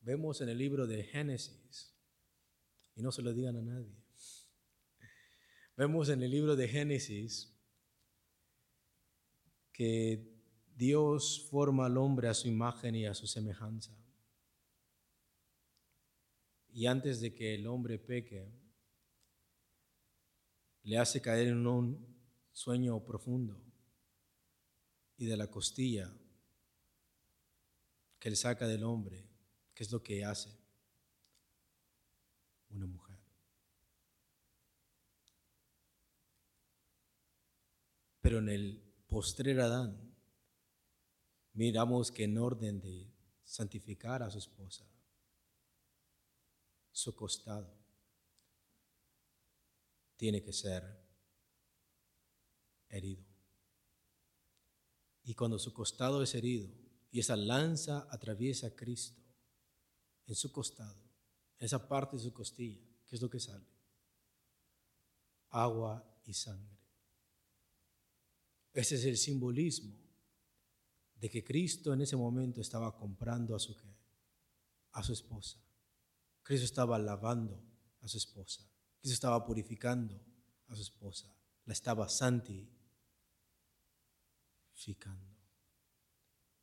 Vemos en el libro de Génesis, y no se lo digan a nadie, Vemos en el libro de Génesis que Dios forma al hombre a su imagen y a su semejanza. Y antes de que el hombre peque, le hace caer en un sueño profundo y de la costilla que le saca del hombre, ¿qué es lo que hace? Una mujer. Pero en el postrer Adán, miramos que en orden de santificar a su esposa, su costado tiene que ser herido. Y cuando su costado es herido y esa lanza atraviesa a Cristo en su costado, en esa parte de su costilla, ¿qué es lo que sale? Agua y sangre. Ese es el simbolismo de que Cristo en ese momento estaba comprando a su a su esposa. Cristo estaba lavando a su esposa. Cristo estaba purificando a su esposa. La estaba santificando.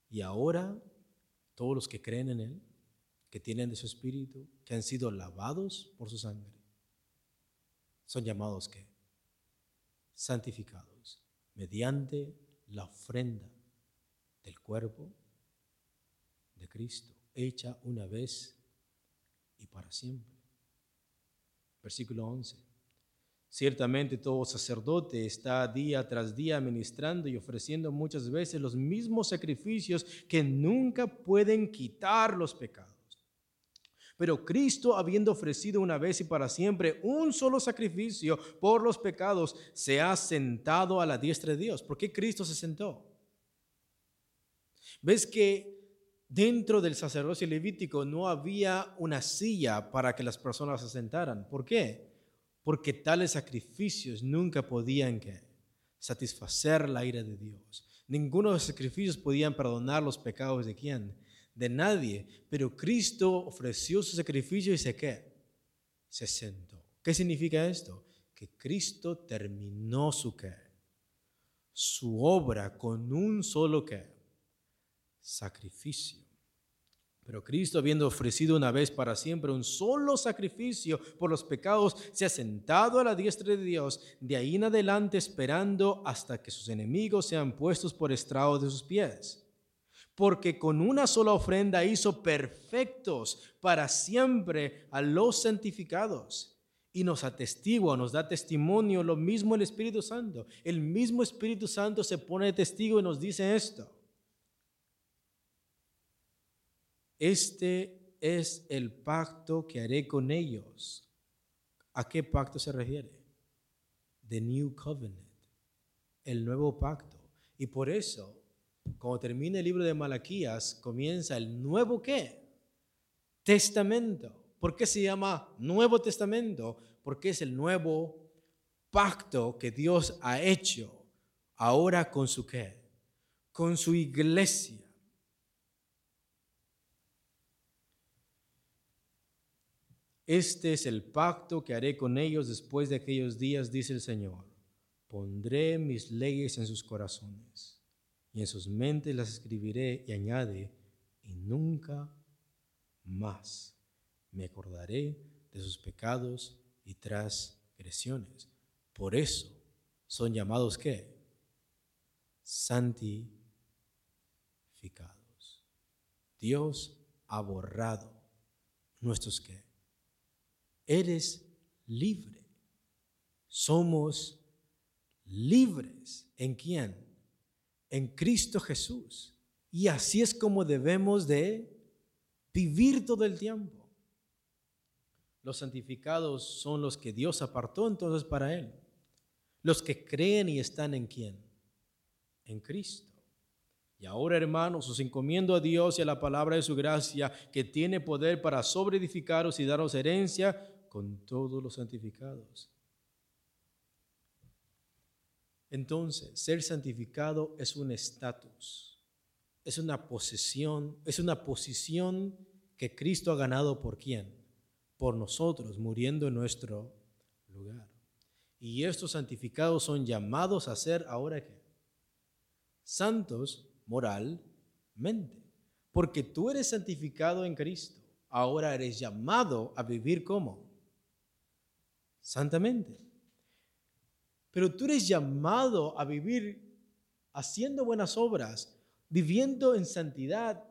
Y ahora todos los que creen en él, que tienen de su espíritu, que han sido lavados por su sangre, son llamados que santificados mediante la ofrenda del cuerpo de Cristo, hecha una vez y para siempre. Versículo 11. Ciertamente todo sacerdote está día tras día ministrando y ofreciendo muchas veces los mismos sacrificios que nunca pueden quitar los pecados. Pero Cristo, habiendo ofrecido una vez y para siempre un solo sacrificio por los pecados, se ha sentado a la diestra de Dios. ¿Por qué Cristo se sentó? ¿Ves que dentro del sacerdocio levítico no había una silla para que las personas se sentaran? ¿Por qué? Porque tales sacrificios nunca podían satisfacer la ira de Dios. Ninguno de los sacrificios podían perdonar los pecados de quién? de nadie, pero Cristo ofreció su sacrificio y se qué? Se sentó. ¿Qué significa esto? Que Cristo terminó su qué? Su obra con un solo qué? Sacrificio. Pero Cristo, habiendo ofrecido una vez para siempre un solo sacrificio por los pecados, se ha sentado a la diestra de Dios, de ahí en adelante esperando hasta que sus enemigos sean puestos por estrado de sus pies. Porque con una sola ofrenda hizo perfectos para siempre a los santificados. Y nos atestigua, nos da testimonio lo mismo el Espíritu Santo. El mismo Espíritu Santo se pone testigo y nos dice esto Este es el pacto que haré con ellos. ¿A qué pacto se refiere? The New Covenant, el nuevo pacto. Y por eso, cuando termina el libro de Malaquías, comienza el nuevo qué? Testamento. ¿Por qué se llama Nuevo Testamento? Porque es el nuevo pacto que Dios ha hecho ahora con su qué? Con su iglesia. Este es el pacto que haré con ellos después de aquellos días, dice el Señor. Pondré mis leyes en sus corazones y en sus mentes las escribiré y añade, y nunca más me acordaré de sus pecados y transgresiones. Por eso son llamados qué? Santificados. Dios ha borrado nuestros qué? Eres libre. Somos libres. ¿En quién? En Cristo Jesús. Y así es como debemos de vivir todo el tiempo. Los santificados son los que Dios apartó entonces para Él. Los que creen y están en quién? En Cristo. Y ahora, hermanos, os encomiendo a Dios y a la palabra de su gracia, que tiene poder para sobreedificaros y daros herencia con todos los santificados. Entonces, ser santificado es un estatus, es una posesión, es una posición que Cristo ha ganado por quién? Por nosotros, muriendo en nuestro lugar. Y estos santificados son llamados a ser ahora qué? Santos moralmente. Porque tú eres santificado en Cristo. Ahora eres llamado a vivir como? Santamente. Pero tú eres llamado a vivir haciendo buenas obras, viviendo en santidad,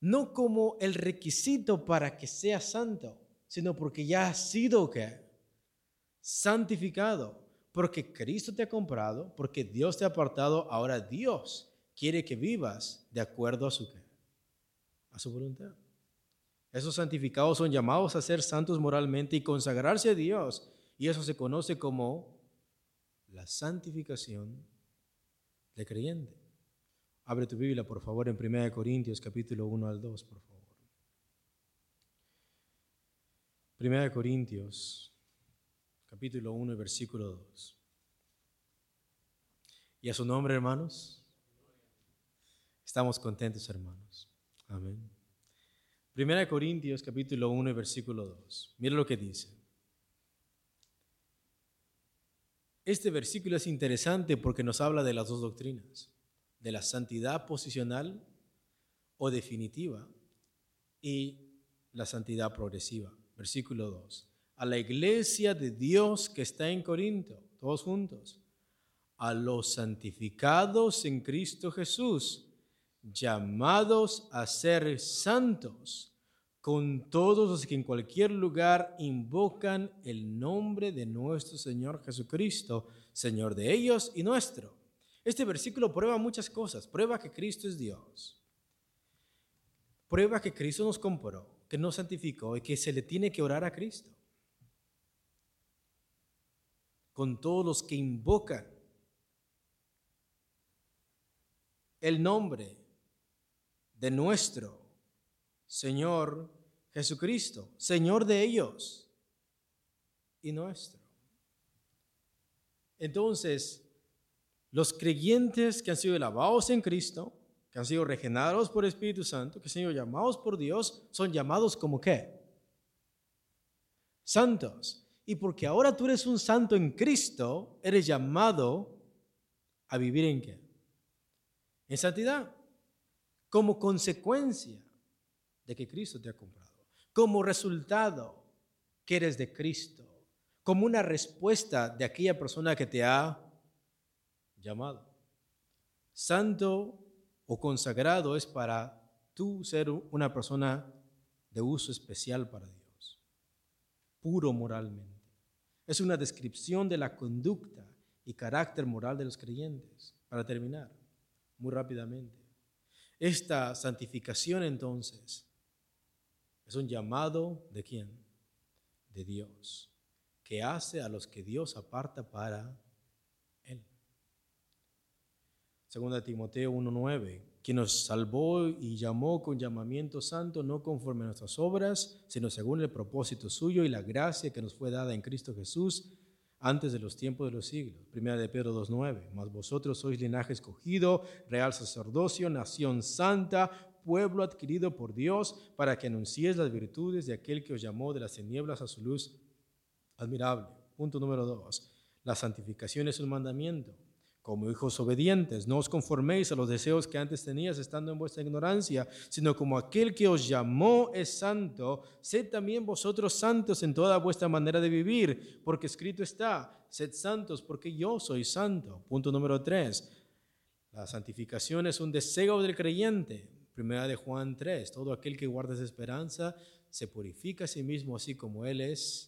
no como el requisito para que seas santo, sino porque ya has sido ¿qué? santificado, porque Cristo te ha comprado, porque Dios te ha apartado, ahora Dios quiere que vivas de acuerdo a su, a su voluntad. Esos santificados son llamados a ser santos moralmente y consagrarse a Dios. Y eso se conoce como la santificación de creyente. Abre tu Biblia, por favor, en 1 Corintios capítulo 1 al 2, por favor. 1 Corintios capítulo 1 versículo 2. ¿Y a su nombre, hermanos? Estamos contentos, hermanos. Amén. Primera de Corintios capítulo 1 versículo 2. Mira lo que dice. Este versículo es interesante porque nos habla de las dos doctrinas, de la santidad posicional o definitiva y la santidad progresiva. Versículo 2. A la iglesia de Dios que está en Corinto, todos juntos, a los santificados en Cristo Jesús, llamados a ser santos con todos los que en cualquier lugar invocan el nombre de nuestro Señor Jesucristo, Señor de ellos y nuestro. Este versículo prueba muchas cosas. Prueba que Cristo es Dios. Prueba que Cristo nos compró, que nos santificó y que se le tiene que orar a Cristo. Con todos los que invocan el nombre de nuestro Señor Jesucristo, Señor de ellos y nuestro. Entonces, los creyentes que han sido lavados en Cristo, que han sido regenerados por el Espíritu Santo, que han sido llamados por Dios, son llamados como qué? Santos. Y porque ahora tú eres un santo en Cristo, eres llamado a vivir en qué? En santidad como consecuencia de que Cristo te ha comprado. Como resultado que eres de Cristo. Como una respuesta de aquella persona que te ha llamado. Santo o consagrado es para tú ser una persona de uso especial para Dios. Puro moralmente. Es una descripción de la conducta y carácter moral de los creyentes. Para terminar, muy rápidamente. Esta santificación entonces es un llamado de quién? De Dios, que hace a los que Dios aparta para Él. Segunda Timoteo 1.9, quien nos salvó y llamó con llamamiento santo, no conforme a nuestras obras, sino según el propósito suyo y la gracia que nos fue dada en Cristo Jesús antes de los tiempos de los siglos. Primera de Pedro 2.9. Mas vosotros sois linaje escogido, real sacerdocio, nación santa, pueblo adquirido por Dios, para que anunciéis las virtudes de aquel que os llamó de las tinieblas a su luz admirable. Punto número 2. La santificación es un mandamiento como hijos obedientes, no os conforméis a los deseos que antes tenías estando en vuestra ignorancia, sino como aquel que os llamó es santo, sed también vosotros santos en toda vuestra manera de vivir, porque escrito está, sed santos porque yo soy santo. Punto número 3. La santificación es un deseo del creyente. Primera de Juan 3, todo aquel que guarda esa esperanza se purifica a sí mismo así como Él es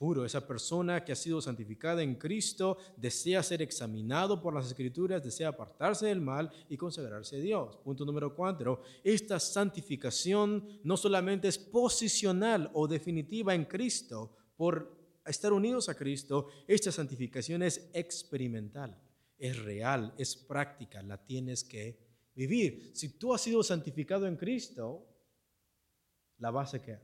puro. Esa persona que ha sido santificada en Cristo desea ser examinado por las escrituras, desea apartarse del mal y consagrarse a Dios. Punto número cuatro. Esta santificación no solamente es posicional o definitiva en Cristo por estar unidos a Cristo, esta santificación es experimental, es real, es práctica, la tienes que vivir. Si tú has sido santificado en Cristo, la vas a que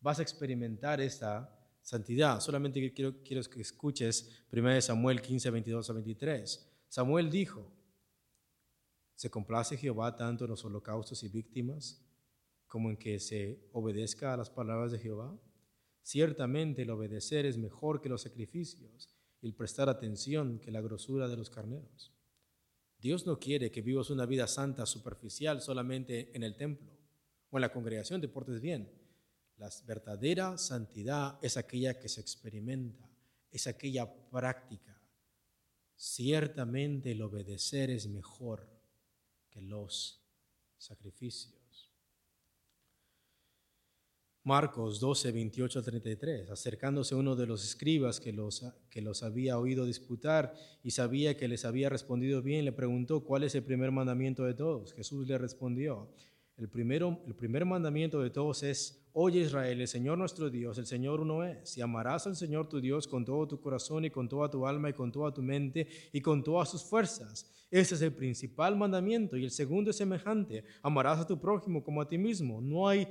vas a experimentar esta santidad. Solamente quiero, quiero que escuches 1 Samuel 15, 22 a 23. Samuel dijo, ¿se complace Jehová tanto en los holocaustos y víctimas como en que se obedezca a las palabras de Jehová? Ciertamente el obedecer es mejor que los sacrificios y el prestar atención que la grosura de los carneros. Dios no quiere que vivas una vida santa superficial solamente en el templo o en la congregación, te portes bien la verdadera santidad es aquella que se experimenta, es aquella práctica. Ciertamente el obedecer es mejor que los sacrificios. Marcos 12, 28 a 33. Acercándose uno de los escribas que los, que los había oído disputar y sabía que les había respondido bien, le preguntó cuál es el primer mandamiento de todos. Jesús le respondió, el, primero, el primer mandamiento de todos es Oye Israel, el Señor nuestro Dios, el Señor uno es, y amarás al Señor tu Dios con todo tu corazón y con toda tu alma y con toda tu mente y con todas tus fuerzas. Ese es el principal mandamiento y el segundo es semejante, amarás a tu prójimo como a ti mismo. No hay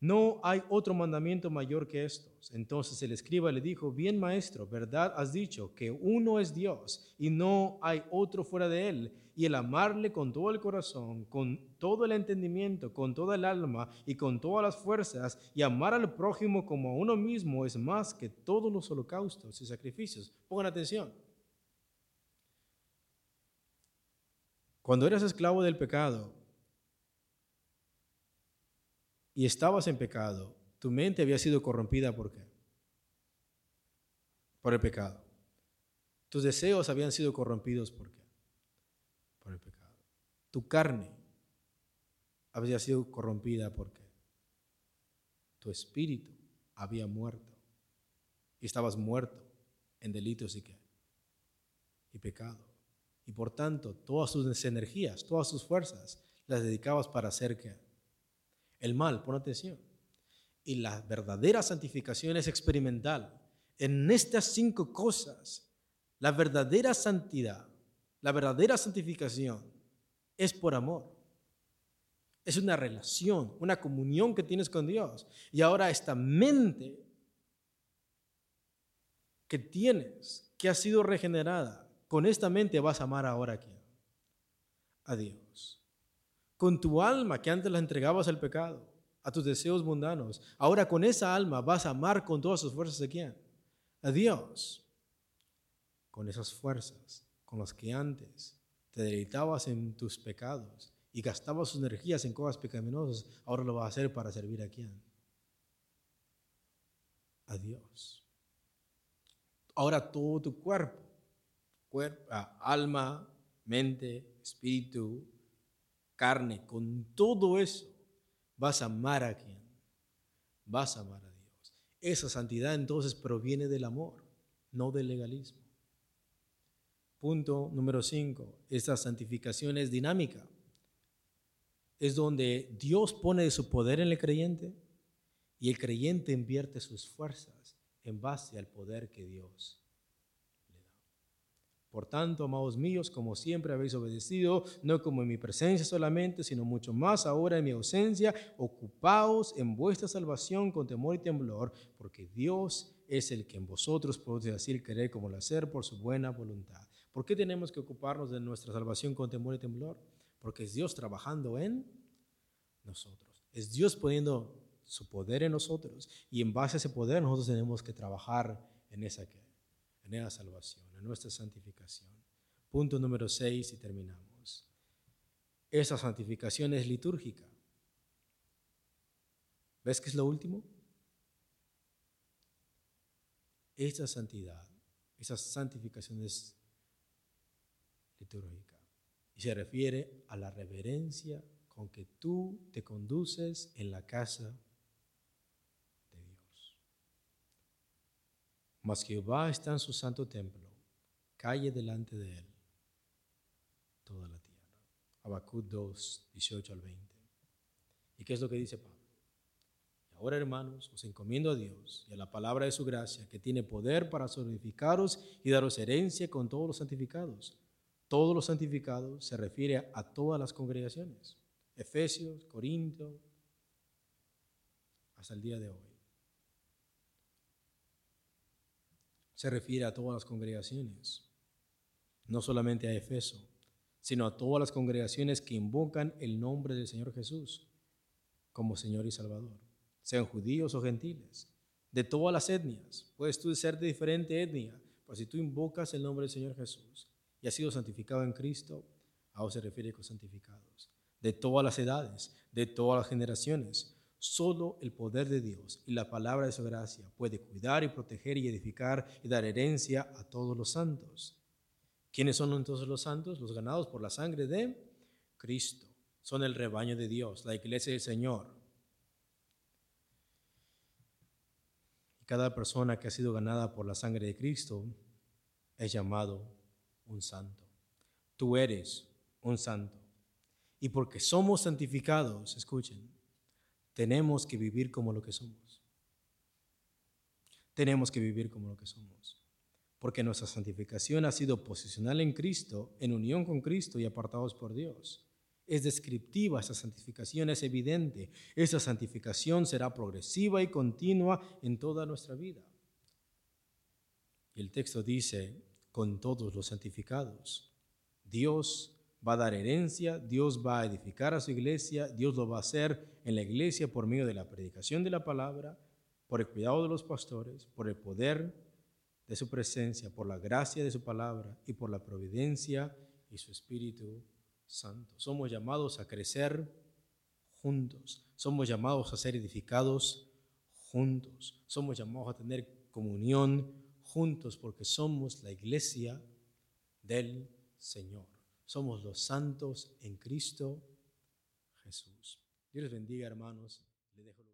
no hay otro mandamiento mayor que estos. Entonces el escriba le dijo, bien maestro, verdad has dicho que uno es Dios y no hay otro fuera de él. Y el amarle con todo el corazón, con todo el entendimiento, con toda el alma y con todas las fuerzas, y amar al prójimo como a uno mismo es más que todos los holocaustos y sacrificios. Pongan atención. Cuando eras esclavo del pecado, y estabas en pecado, tu mente había sido corrompida por qué? Por el pecado. Tus deseos habían sido corrompidos por qué? Por el pecado. Tu carne había sido corrompida por qué? Tu espíritu había muerto. Y estabas muerto en delitos y qué? Y pecado. Y por tanto, todas tus energías, todas tus fuerzas las dedicabas para hacer qué? El mal, pon atención. Y la verdadera santificación es experimental. En estas cinco cosas, la verdadera santidad, la verdadera santificación es por amor. Es una relación, una comunión que tienes con Dios. Y ahora esta mente que tienes, que ha sido regenerada, con esta mente vas a amar ahora aquí a Dios con tu alma que antes la entregabas al pecado, a tus deseos mundanos. Ahora con esa alma vas a amar con todas sus fuerzas a quién? A Dios. Con esas fuerzas con las que antes te deleitabas en tus pecados y gastaba sus energías en cosas pecaminosas, ahora lo va a hacer para servir a quién? A Dios. Ahora todo tu cuerpo, cuerpo ah, alma, mente, espíritu, carne, con todo eso, vas a amar a quién? Vas a amar a Dios. Esa santidad entonces proviene del amor, no del legalismo. Punto número 5. Esta santificación es dinámica es donde Dios pone de su poder en el creyente y el creyente invierte sus fuerzas en base al poder que Dios. Por tanto, amados míos, como siempre habéis obedecido, no como en mi presencia solamente, sino mucho más ahora en mi ausencia, ocupaos en vuestra salvación con temor y temblor, porque Dios es el que en vosotros puede decir querer como el hacer por su buena voluntad. ¿Por qué tenemos que ocuparnos de nuestra salvación con temor y temblor? porque es Dios trabajando en nosotros. Es Dios poniendo su poder en nosotros y en base a ese poder nosotros tenemos que trabajar en esa, en esa salvación, en nuestra santificación. Punto número 6 y terminamos. Esa santificación es litúrgica. ¿Ves qué es lo último? Esa santidad, esa santificación es litúrgica y se refiere a la reverencia con que tú te conduces en la casa de Dios. Mas Jehová está en su santo templo, calle delante de él toda la tierra. Habacuc 2, 18 al 20. ¿Y qué es lo que dice Pablo? Ahora, hermanos, os encomiendo a Dios y a la palabra de su gracia, que tiene poder para solidificaros y daros herencia con todos los santificados todos los santificados se refiere a todas las congregaciones. Efesios, Corinto, hasta el día de hoy. Se refiere a todas las congregaciones, no solamente a Efeso, sino a todas las congregaciones que invocan el nombre del Señor Jesús como Señor y Salvador, sean judíos o gentiles, de todas las etnias. Puedes tú ser de diferente etnia, pero si tú invocas el nombre del Señor Jesús, y ha sido santificado en Cristo, ahora se refiere con santificados, de todas las edades, de todas las generaciones. Solo el poder de Dios y la palabra de su gracia puede cuidar y proteger y edificar y dar herencia a todos los santos. ¿Quiénes son entonces los santos? Los ganados por la sangre de Cristo. Son el rebaño de Dios, la iglesia del Señor. Y cada persona que ha sido ganada por la sangre de Cristo es llamado un santo. Tú eres un santo. Y porque somos santificados, escuchen, tenemos que vivir como lo que somos. Tenemos que vivir como lo que somos. Porque nuestra santificación ha sido posicional en Cristo, en unión con Cristo y apartados por Dios. Es descriptiva, esa santificación es evidente. Esa santificación será progresiva y continua en toda nuestra vida. Y el texto dice, con todos los santificados. Dios va a dar herencia, Dios va a edificar a su iglesia, Dios lo va a hacer en la iglesia por medio de la predicación de la palabra, por el cuidado de los pastores, por el poder de su presencia, por la gracia de su palabra y por la providencia y su Espíritu Santo. Somos llamados a crecer juntos, somos llamados a ser edificados juntos, somos llamados a tener comunión juntos porque somos la iglesia del Señor. Somos los santos en Cristo Jesús. Dios les bendiga, hermanos. Dejo.